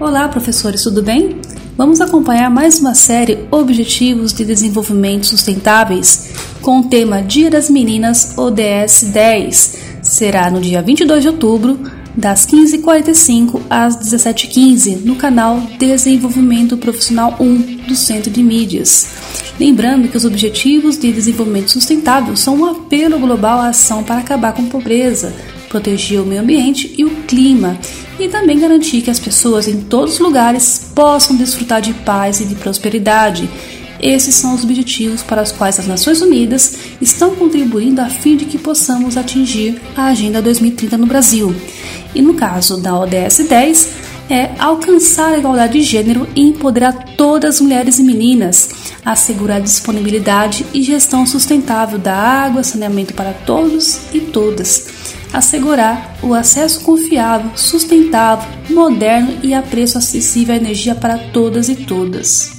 Olá, professores, tudo bem? Vamos acompanhar mais uma série Objetivos de Desenvolvimento Sustentáveis com o tema Dia das Meninas ODS 10. Será no dia 22 de outubro, das 15h45 às 17h15, no canal Desenvolvimento Profissional 1 do Centro de Mídias. Lembrando que os Objetivos de Desenvolvimento Sustentável são um apelo global à ação para acabar com a pobreza, proteger o meio ambiente e o clima e também garantir que as pessoas em todos os lugares possam desfrutar de paz e de prosperidade. Esses são os objetivos para os quais as Nações Unidas estão contribuindo a fim de que possamos atingir a Agenda 2030 no Brasil. E no caso da ODS 10, é alcançar a igualdade de gênero e empoderar todas as mulheres e meninas, assegurar disponibilidade e gestão sustentável da água, saneamento para todos e todas assegurar o acesso confiável, sustentável, moderno e a preço acessível à energia para todas e todas.